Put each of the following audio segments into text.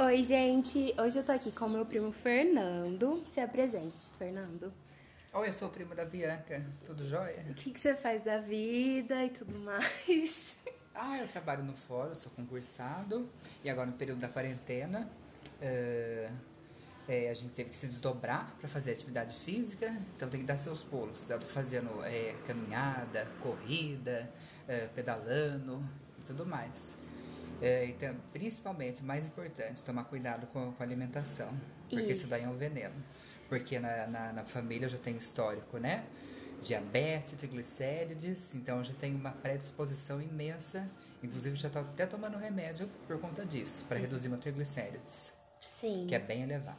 Oi, gente. Hoje eu tô aqui com o meu primo Fernando. Se apresente, Fernando. Oi, eu sou o primo da Bianca. Tudo jóia? O que, que você faz da vida e tudo mais? Ah, eu trabalho no fórum, sou concursado. E agora no período da quarentena, é, a gente teve que se desdobrar para fazer atividade física. Então tem que dar seus pulos. Eu tô fazendo é, caminhada, corrida, é, pedalando e tudo mais. É, então, principalmente, mais importante, tomar cuidado com, com a alimentação. Porque E- isso daí é um veneno. Porque na, na, na família eu já tenho histórico, né? Diabetes, triglicérides, então eu já tenho uma predisposição imensa. Inclusive, já estou até tomando remédio por conta disso, para reduzir meu triglicérides, Sim. que é bem elevado.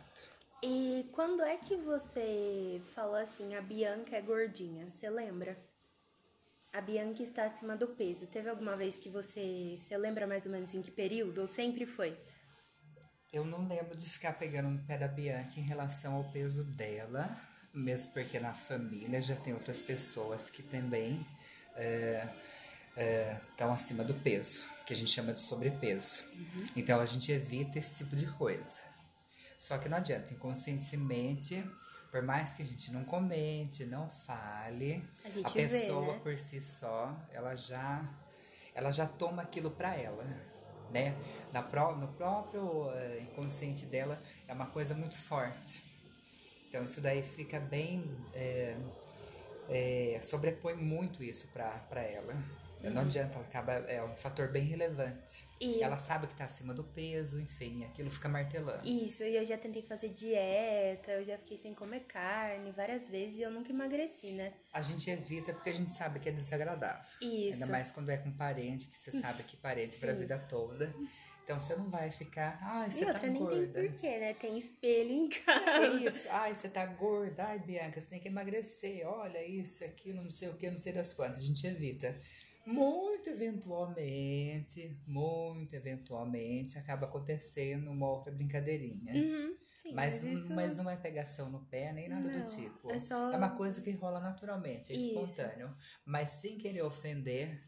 E quando é que você falou assim, a Bianca é gordinha? Você lembra? A Bianca está acima do peso. Teve alguma vez que você. Você lembra mais ou menos em que período? Ou sempre foi? Eu não lembro de ficar pegando no pé da Bianca em relação ao peso dela, mesmo porque na família já tem outras pessoas que também estão acima do peso, que a gente chama de sobrepeso. Então a gente evita esse tipo de coisa. Só que não adianta, inconscientemente, por mais que a gente não comente, não fale, A vê, pessoa né? por si só, ela já ela já toma aquilo pra ela, né? Na no próprio eh, inconsciente dela é uma coisa muito forte. Então isso daí fica bem é, é, sobrepõe muito isso pra, pra ela. Não adianta, ela acaba é um fator bem relevante. Uhum. E- Ela sabe que tá acima do peso, enfim, aquilo fica martelando. Isso, e eu já tentei fazer dieta, eu já fiquei sem comer carne várias vezes e eu nunca emagreci, né? A gente evita porque a gente sabe que é desagradável. Isso. Ainda mais quando é com parente, que você sabe que parente pra vida toda. Então você não vai ficar, ai, você e tá outra, nem gorda. tem porquê, né? Tem espelho em É casa. isso, ai, você tá gorda, ai, Bianca, você tem que emagrecer, olha isso, aquilo, não sei o que, não sei das quantas. A gente evita. Muito eventualmente, muito eventualmente, acaba acontecendo uma outra brincadeirinha. Uhum, sim, Mas, mas isso... mas não é pegação no pé, nem nada Não, do tipo. é só- uma coisa que rola naturalmente, é Isso. espontâneo. Mas sem querer ofender,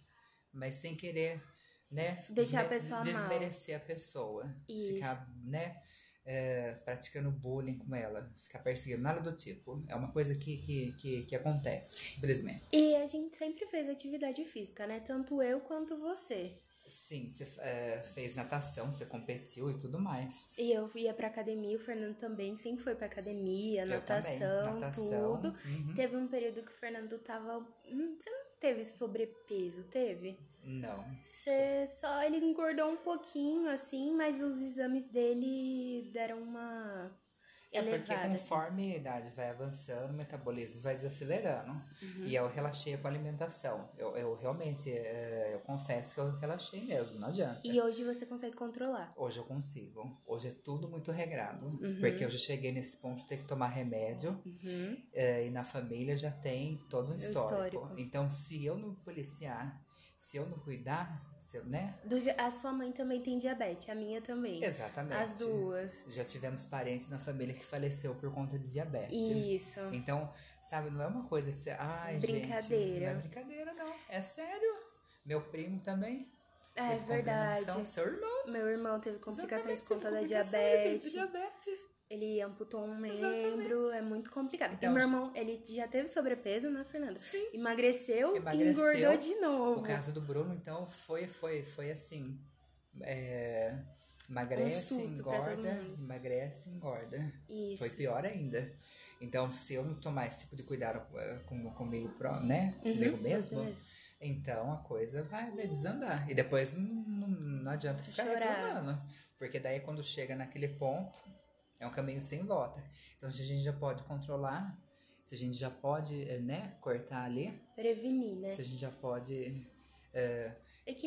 mas sem querer, né? Deixar a pessoa mal. Desmerecer a pessoa. Isso. Ficar, né? É, praticando bullying com ela, ficar perseguindo, nada do tipo. É uma coisa que, que, que, que acontece, simplesmente. E a gente sempre fez atividade física, né? Tanto eu quanto você. Sim, você é, fez natação, você competiu e tudo mais. E eu ia pra academia, o Fernando também sempre foi pra academia, natação, natação, tudo. uhum. Teve um período que o Fernando tava. hum, Você não teve sobrepeso, teve? Não. Você só. Ele engordou um pouquinho, assim, mas os exames dele deram uma. É porque elevada. assim. conforme a idade vai avançando, o metabolismo vai desacelerando. Uhum. E eu relaxei com a alimentação. Eu, eu realmente, é, eu confesso que eu relaxei mesmo, não adianta. E hoje você consegue controlar. Hoje eu consigo. Hoje é tudo muito regrado. Uhum. Porque eu já cheguei nesse ponto de ter que tomar remédio. é, e na família já tem todo um histórico. histórico. Então, se eu não policiar, se eu não cuidar, se eu, né? A sua mãe também tem diabetes, a minha também. Exatamente. As duas. Já tivemos parentes na família que faleceu por conta de diabetes. Isso. Então, sabe, não é uma coisa que você. Ai, Brincadeira. Gente, não é brincadeira, não. É sério. Meu primo também. É verdade. Seu irmão. Meu irmão teve complicações por conta da diabetes. diabetes. Ele amputou um membro, Exatamente. é muito complicado. Então, e meu irmão, ele já teve sobrepeso, né, Fernanda? Sim. Emagreceu, Emagreceu. e engordou de novo. O caso do Bruno, então, foi, foi, foi assim. É, emagrece, Um engorda, emagrece, engorda. Isso. Foi pior ainda. Então, se eu não tomar esse tipo de cuidado eh, com, comigo, né? comigo mesmo, Uhum, mesmo. então a coisa vai, vai desandar. E depois não, não, não adianta ficar Chorar. reclamando. Porque daí quando chega naquele ponto, é um caminho sem volta. Então, se a gente já pode controlar, se a gente já pode, eh, né, cortar ali, Prevenir, né? se a gente já pode eh,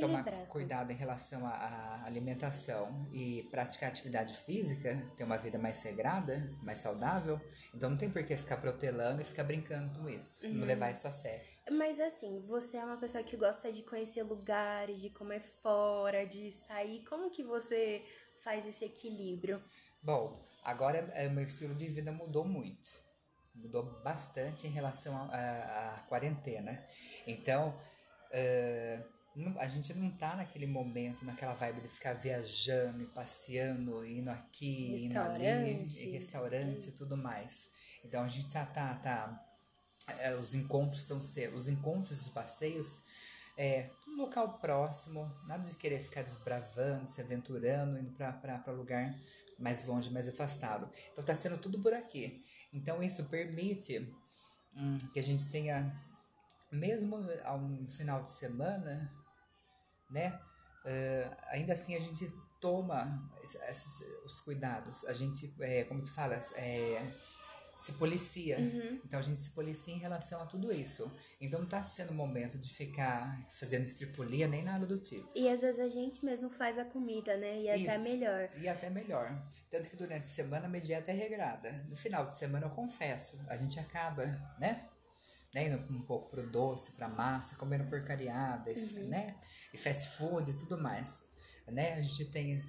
tomar cuidado em relação à, alimentação e praticar atividade física, ter uma vida mais regrada, mais saudável, então não tem por que ficar protelando e ficar brincando com isso, Uhum. não levar isso a sério. Mas assim, você é uma pessoa que gosta de conhecer lugares, de comer fora, de sair. Como que você faz esse equilíbrio? Bom, agora eh, meu estilo de vida mudou muito. Mudou bastante em relação à quarentena. Então, não- a gente não tá naquele momento, naquela vibe de ficar viajando e passeando, indo aqui, indo ali, restaurante e tudo mais. Então a gente tá, tá, tá é, os encontros estão sendo, os encontros os passeios é tudo local próximo, nada de querer ficar desbravando, se aventurando, indo para lugar mais longe, mais afastado. Então tá sendo tudo por aqui. Então isso permite hum, que a gente tenha, mesmo ao final de semana, né? eh, ainda assim a gente toma es- esses, os cuidados. A gente, é, como que fala? É, se policia. Então a gente se policia em relação a tudo isso. Então não tá sendo o momento de ficar fazendo estripulia nem nada do tipo. E às vezes a gente mesmo faz a comida, né? E até Isso. melhor. E até melhor. Tanto que durante a semana a minha dieta é regrada. No final de semana eu confesso, a gente acaba, né? né? Indo um pouco pro doce, pra massa, comendo porcariada, Uhum. né? E fast food e tudo mais. Né? A gente tem,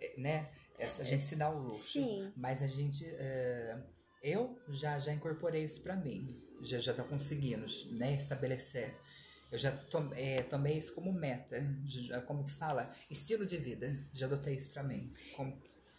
eh, né? Essa, a gente se dá o luxo. Sim. Mas a gente, eh, eu já, já incorporei isso pra mim. Já, já tô conseguindo, né? Estabelecer. Eu já tom, eh, tomei isso como meta. Já- como que fala? Estilo de vida. Já adotei isso pra mim. Como-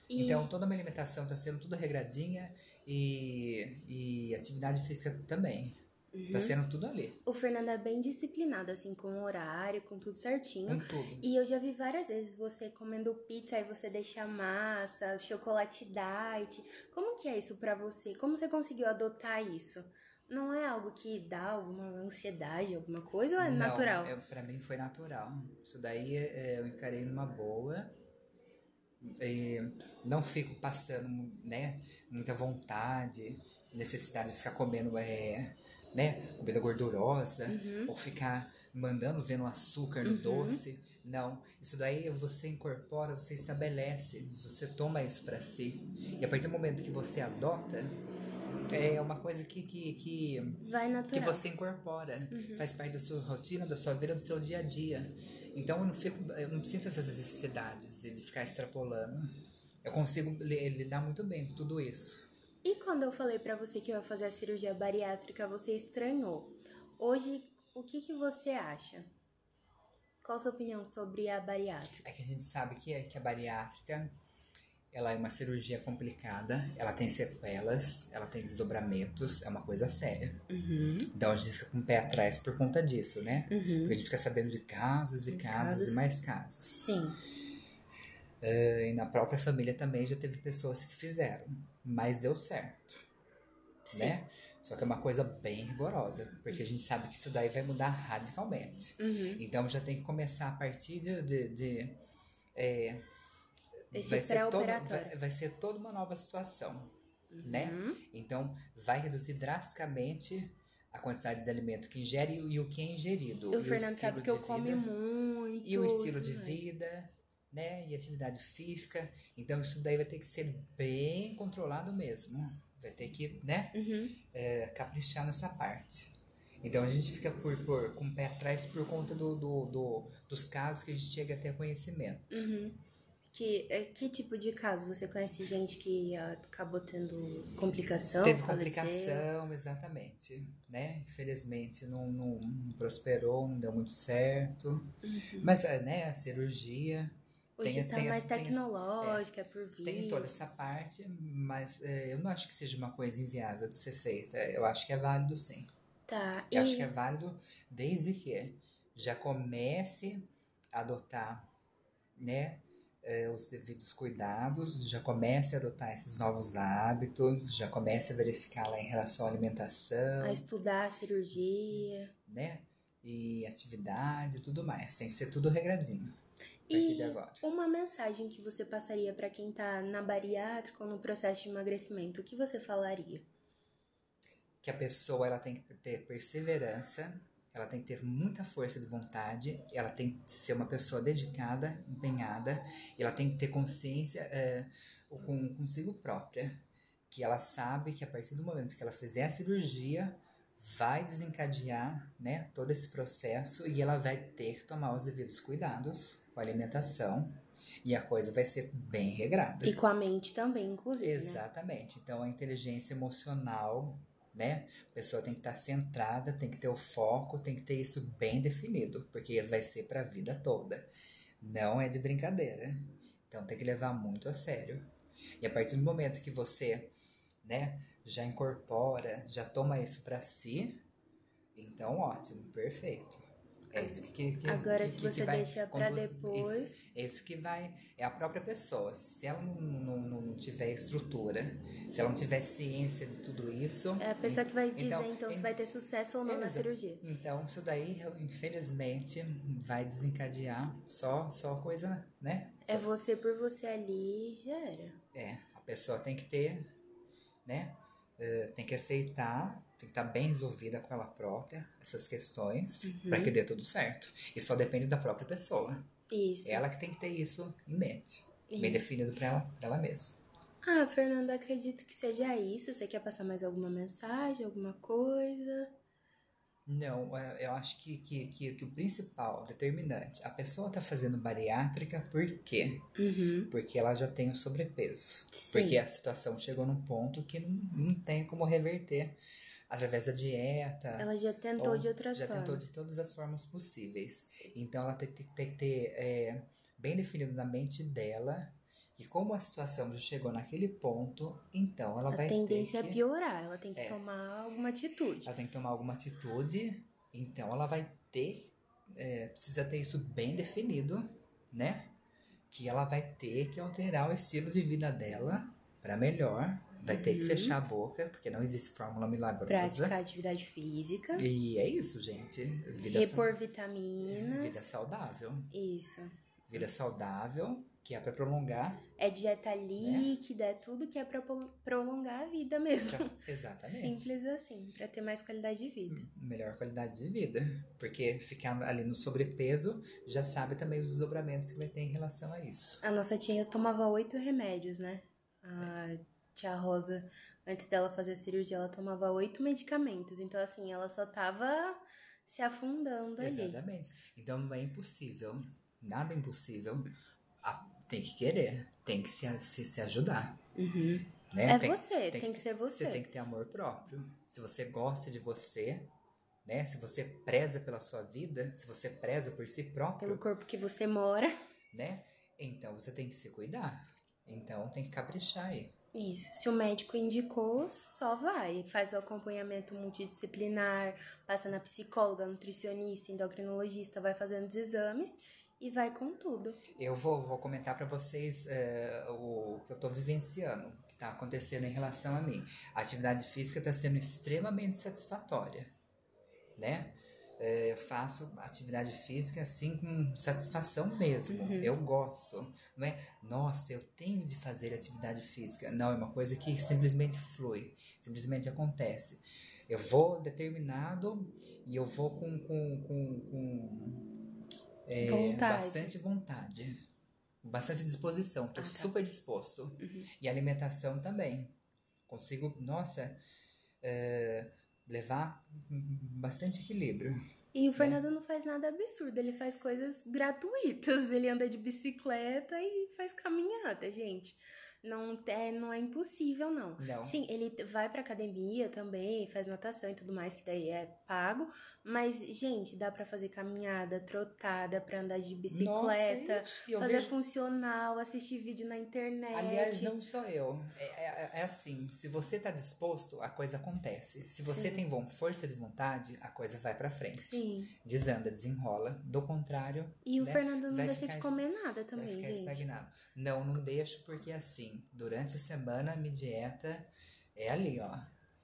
E- Então, toda a minha alimentação tá sendo tudo regradinha e, e atividade física também. Uhum. Tá sendo tudo ali. O Fernando é bem disciplinado, assim, com o horário, com tudo certinho. Com tudo. E eu já vi várias vezes você comendo pizza e você deixa massa, chocolate diet. Como que é isso pra você? Como você conseguiu adotar isso? Não é algo que dá alguma ansiedade, alguma coisa, ou é Não, natural? Eu, pra mim foi natural. Isso daí é, eu encarei numa boa. E não fico passando, né, muita vontade, necessidade de ficar comendo, é, né, comida gordurosa, Uhum. ou ficar mandando, vendo açúcar no doce. Não, isso daí você incorpora, você estabelece, você toma isso pra si. E a partir do momento que você adota, é uma coisa que, que, que Vai que você incorpora, faz parte da sua rotina, da sua vida, do seu dia a dia. Então eu não fico, eu não sinto essas necessidades de, de ficar extrapolando. Eu consigo li- lidar muito bem com tudo isso. E quando eu falei pra você que eu ia fazer a cirurgia bariátrica, você estranhou. Hoje, o que, que você acha? Qual a sua opinião sobre a bariátrica? É que a gente sabe que, é- que a bariátrica ela é uma cirurgia complicada, ela tem sequelas, ela tem desdobramentos, é uma coisa séria. Então a gente fica com o pé atrás por conta disso, né? Porque a gente fica sabendo de casos e casos, Casos. e mais casos. Sim. Eh, E na própria família também já teve pessoas que fizeram, mas deu certo, Sim. né? Só que é uma coisa bem rigorosa, porque a gente sabe que isso daí vai mudar radicalmente. Uhum. Então já tem que começar a partir de. de, de, Esse vai, ser toda, vai, vai ser toda uma nova situação, Uhum. né? Então vai reduzir drasticamente a quantidade de alimento que ingere e o- o que é ingerido. O e Fernando estilo sabe que eu como muito. E o estilo de mais. vida, né? E atividade física. Então isso daí vai ter que ser bem controlado mesmo. Vai ter que, né? Uhum. é, caprichar nessa parte. Então a gente fica por, por, com o pé atrás por conta do, do, do- dos casos que a gente chega a ter conhecimento. Uhum. Que, é, que tipo de caso? Você conhece gente que ah, acabou tendo complicação? Teve faleceu? complicação, exatamente. Né? Infelizmente não, não, não prosperou, não deu muito certo. Mas, é, né, a cirurgia. Hoje tem tá tem as- mais tem tecnológica, é por vídeo. Tem toda essa parte, mas é, eu não acho que seja uma coisa inviável de ser feita. Eu acho que é válido sim. Tá. Eu e... acho que é válido desde que já comece a adotar, né, eh, os devidos cuidados, já comece a adotar esses novos hábitos, já comece a verificar lá em relação à alimentação, a estudar a cirurgia. né, e atividade e tudo mais. Tem que ser tudo regradinho partir de agora. uma mensagem que você passaria pra quem tá na bariátrica ou no processo de emagrecimento, o que você falaria? que a pessoa ela tem que ter perseverança, ela tem que ter muita força de vontade, ela tem que ser uma pessoa dedicada, empenhada, ela tem que ter consciência é, com, consigo própria, que ela sabe que a partir do momento que ela fizer a cirurgia, vai desencadear né, todo esse processo e ela vai ter que tomar os devidos cuidados com a alimentação e a coisa vai ser bem regrada. E com a mente também, inclusive. né? Exatamente. Então a inteligência emocional, né? A pessoa tem que estar centrada, tem que ter o foco, tem que ter isso bem definido, porque vai ser para a vida toda. Não é de brincadeira. Então tem que levar muito a sério. E a partir do momento que você, né, já incorpora, já toma isso para si, então ótimo, perfeito. É isso que, que Agora, que, se você vai deixa pra conduzir- depois- Isso, é isso que vai. É a própria pessoa. Se ela não, não, não tiver estrutura, se ela não tiver ciência de tudo isso. É a pessoa que vai dizer, Então, então, se vai ter sucesso ou não na cirurgia. Então, isso daí, infelizmente, vai desencadear só, só coisa, né? É você por você ali, já era. É, a pessoa tem que ter, né? eh, tem que aceitar, tem que estar bem resolvida com ela própria, essas questões, Uhum. para que dê tudo certo. E só depende da própria pessoa. Isso. Ela que tem que ter isso em mente, bem Isso. definido para ela, pra ela mesma. Ah, Fernanda, acredito que seja isso. Você quer passar mais alguma mensagem, alguma coisa? Não, é, eu acho que, que, que, que o principal, determinante, a pessoa tá fazendo bariátrica por quê? Uhum. Porque ela já tem o sobrepeso. Sim. Porque a situação chegou num ponto que não, não tem como reverter através da dieta. Ela já tentou ou de outras Já formas. tentou de todas as formas possíveis. Então ela tem, tem- tem que ter é, bem definido na mente dela que como a situação já chegou naquele ponto, então ela A vai tendência ter é que, piorar. Ela tem que É. tomar alguma atitude. ela tem que tomar alguma atitude, então ela vai ter, é, precisa ter isso bem definido, né? Que ela vai ter que alterar o estilo de vida dela para melhor, vai ter que Uhum. fechar a boca, porque não existe fórmula milagrosa. Praticar atividade física. E é isso, gente. Vida, repor sa- vitaminas. vida saudável. Isso. Vida saudável, que é para prolongar. É dieta Né? líquida, é tudo que é pra pol- prolongar a vida mesmo. Exatamente. Simples assim, pra ter mais qualidade de vida. melhor qualidade de vida. Porque ficar ali no sobrepeso já sabe também os desdobramentos que vai ter em relação a isso. A nossa tia tomava oito remédios, né? A tia Rosa, antes dela fazer a cirurgia, ela tomava oito medicamentos. Então, assim, ela só tava se afundando ali. Exatamente. Então é impossível. Nada é impossível. Tem que querer. Tem que se, se, se ajudar. Uhum. Né? É tem, você, tem que ser você. Você tem que ter amor próprio. Se você gosta de você, né? Se você preza pela sua vida, se você preza por si próprio, Pelo corpo que você mora. né? Então você tem que se cuidar. Então tem que caprichar aí. Isso. Se o médico indicou, só vai. Faz o acompanhamento multidisciplinar, passa na psicóloga, nutricionista, endocrinologista, vai fazendo os exames e vai com tudo. Eu vou, vou comentar para vocês é, o que eu tô vivenciando, o que tá acontecendo em relação a mim. A atividade física está sendo extremamente satisfatória, né? É, eu faço atividade física assim com satisfação mesmo. Eu gosto. Não é, nossa, eu tenho de fazer atividade física. Não, é uma coisa que simplesmente flui, simplesmente acontece. Eu vou determinado e eu vou com, com, com, com é, Vontade. bastante vontade, com bastante disposição. Tô Ah, tá. super disposto. E alimentação também. Consigo, nossa, é, levar bastante equilíbrio. E o Fernando não faz nada absurdo, ele faz coisas gratuitas. Ele anda de bicicleta e faz caminhada, gente. Não é, não é impossível, não. Não. Sim, ele vai pra academia também, faz natação e tudo mais, que daí é pago. Mas, gente, dá pra fazer caminhada, trotada, pra andar de bicicleta, Nossa, fazer vejo- funcional, assistir vídeo na internet. Aliás, não só eu. É, é- é assim, se você tá disposto, a coisa acontece. Se você Sim. tem von- força de vontade, a coisa vai pra frente. Sim. Desanda, desenrola. Do contrário, E o né, Fernando não vai deixa de comer nada vai também, ficar gente. estagnado. Não, não deixo, porque assim, durante a semana, minha dieta é ali, ó.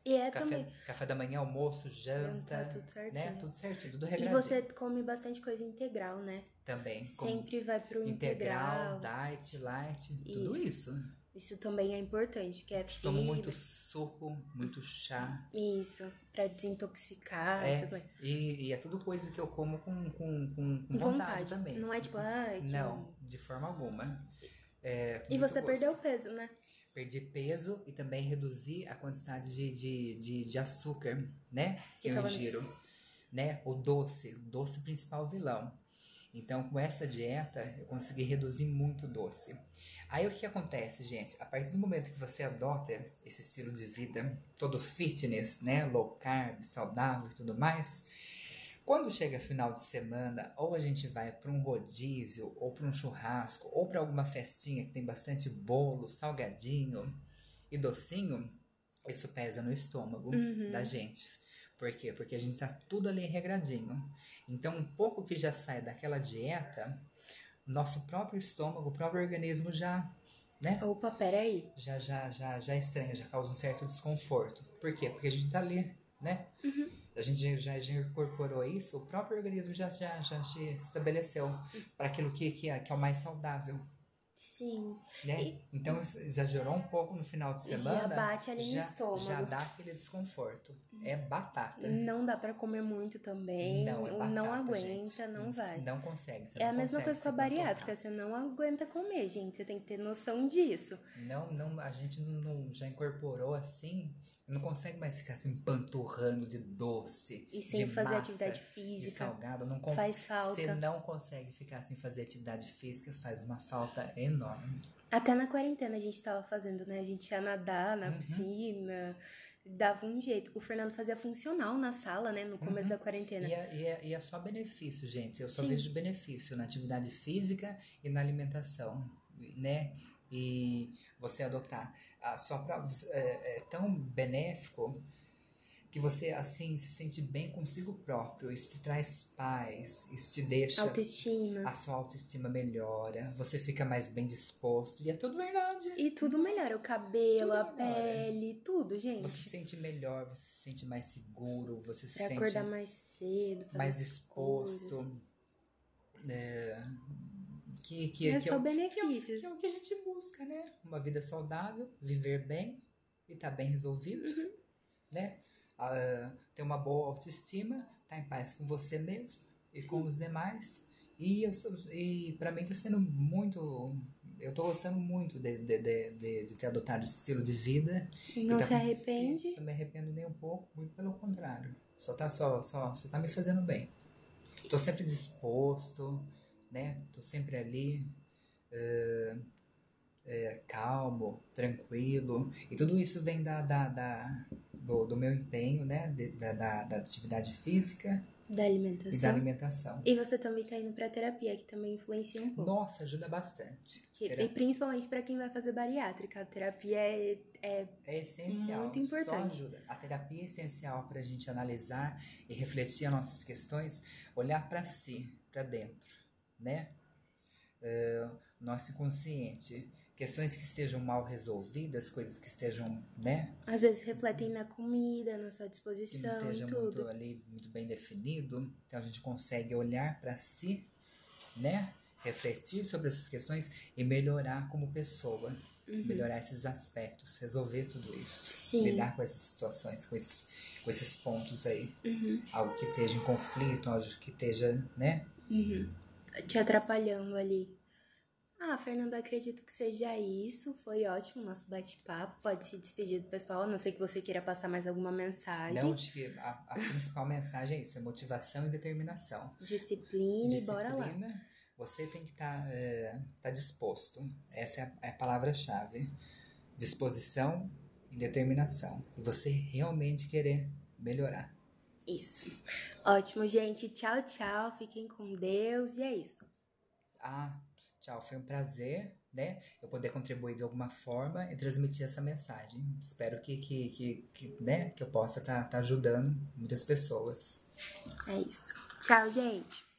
E é Café, também. café da manhã, almoço, janta, Tá tudo certinho. né? Tudo certinho, tudo E regradinho. você come bastante coisa integral, né? Também. Sempre vai pro integral, integral. diet, light, tudo isso. Isso também é importante, que é Tomo fibra. muito suco, muito chá. Isso, pra desintoxicar e É, tudo e, e é tudo coisa que eu como com, com, com, com Com vontade, também. Não é tipo, ai, que... Não, de forma alguma. É, E você gosto. perdeu peso, né? Perdi peso e também reduzi a quantidade de, de, de, de açúcar, né? Que, Que eu ingiro. Né? O doce, o doce principal vilão. Então, com essa dieta, eu consegui reduzir muito o doce. Aí o que acontece, gente? A partir do momento que você adota esse estilo de vida todo fitness, né, low carb, saudável e tudo mais, quando chega final de semana, ou a gente vai para um rodízio, ou para um churrasco, ou para alguma festinha que tem bastante bolo, salgadinho e docinho, isso pesa no estômago Uhum. da gente. Por quê? Porque a gente tá tudo ali regradinho. Então, um pouco que já sai daquela dieta, nosso próprio estômago, o próprio organismo já, né? Opa, peraí. Já, já, já, já estranha, já causa um certo desconforto. Por quê? Porque a gente tá ali, né? A gente já, já incorporou isso, o próprio organismo já, já, já se estabeleceu para aquilo que, que, é, que é o mais saudável. Sim. Né? Então exagerou um pouco no final de Já semana. bate ali no já, estômago. Já dá aquele desconforto. É batata. Não dá pra comer muito também. Não, é batata, não aguenta, gente. não vai. Não consegue. É a não mesma consegue coisa com a bariátrica, você não aguenta comer, gente. Você tem que ter noção disso. Não, não, a gente não, já incorporou assim. Não consegue mais ficar se empanturrando de doce. E sem de fazer massa, atividade De física. salgado. Não Faz falta. Você não consegue ficar sem fazer atividade física, faz uma falta enorme. Até na quarentena a gente tava fazendo, né? A gente ia nadar na Uhum. piscina, dava um jeito. O Fernando fazia funcional na sala, né? No começo da quarentena. E é, e, é, e é só benefício, gente. Eu só Sim. vejo benefício na atividade física e na alimentação, né? E você adotar. É, é tão benéfico que você, assim, se sente bem consigo próprio. Isso te traz paz, isso te deixa... Autoestima. A sua autoestima melhora, você fica mais bem disposto. E é tudo verdade. E tudo melhora. O cabelo, Tudo a melhora. pele, tudo, gente. Você se sente melhor, você se sente mais seguro, você se sente acordar mais cedo. mais exposto. É, que, que, É que, só o- que, é, o- benefícios. que é o que a gente busca, né? Uma vida saudável, viver bem e tá bem resolvido, Uhum. né? Ah, ter uma boa autoestima, tá em paz com você mesmo e com os demais. E, eu sou, e pra mim tá sendo muito. Eu tô gostando muito de, de, de, de, de ter adotado esse estilo de vida. Não tá se arrepende. Não me arrependo nem um pouco, muito pelo contrário. Só tá, só, só, só tá me fazendo bem. Tô sempre disposto, né? Tô sempre ali, é, é, calmo, tranquilo. E tudo isso vem da, da, da- do, do meu empenho, né? De- da, da, da atividade física Da e da alimentação. alimentação. E você também tá indo pra terapia, que também influencia um pouco. Nossa, ajuda bastante. Que- e principalmente pra quem vai fazer bariátrica. A terapia é, é É essencial. Muito importante. Só ajuda. A terapia é essencial para a gente analisar e refletir as nossas questões, olhar para si, para dentro, né? É, nosso inconsciente. Questões que estejam mal resolvidas, coisas que estejam, né? Às vezes refletem na comida, na sua Que não disposição esteja tudo. muito ali, muito bem definido. Então a gente consegue olhar para si, né? Refletir sobre essas questões e melhorar como pessoa. Melhorar esses aspectos, resolver tudo isso. Sim. Lidar com essas situações, com esses, com esses pontos aí. Algo que esteja em conflito, algo que esteja, né? Te atrapalhando ali. Ah, Fernando, acredito que seja isso. Foi ótimo o nosso bate-papo. Pode se despedir do pessoal, a não sei que você queira passar mais alguma mensagem. Não, acho que a, a principal mensagem é isso, é motivação e determinação. Disciplina, e bora lá. Disciplina, você tem que estar tá disposto. Essa é a, é a palavra-chave. Disposição e determinação. E você realmente querer melhorar. Isso. Ótimo, gente. Tchau, tchau. Fiquem com Deus. E é isso. Ah, tchau, foi um prazer, né? Eu poder contribuir de alguma forma e transmitir essa mensagem. Espero que, que, que, que, né, que eu possa estar ajudando muitas pessoas. É isso. Tchau, gente.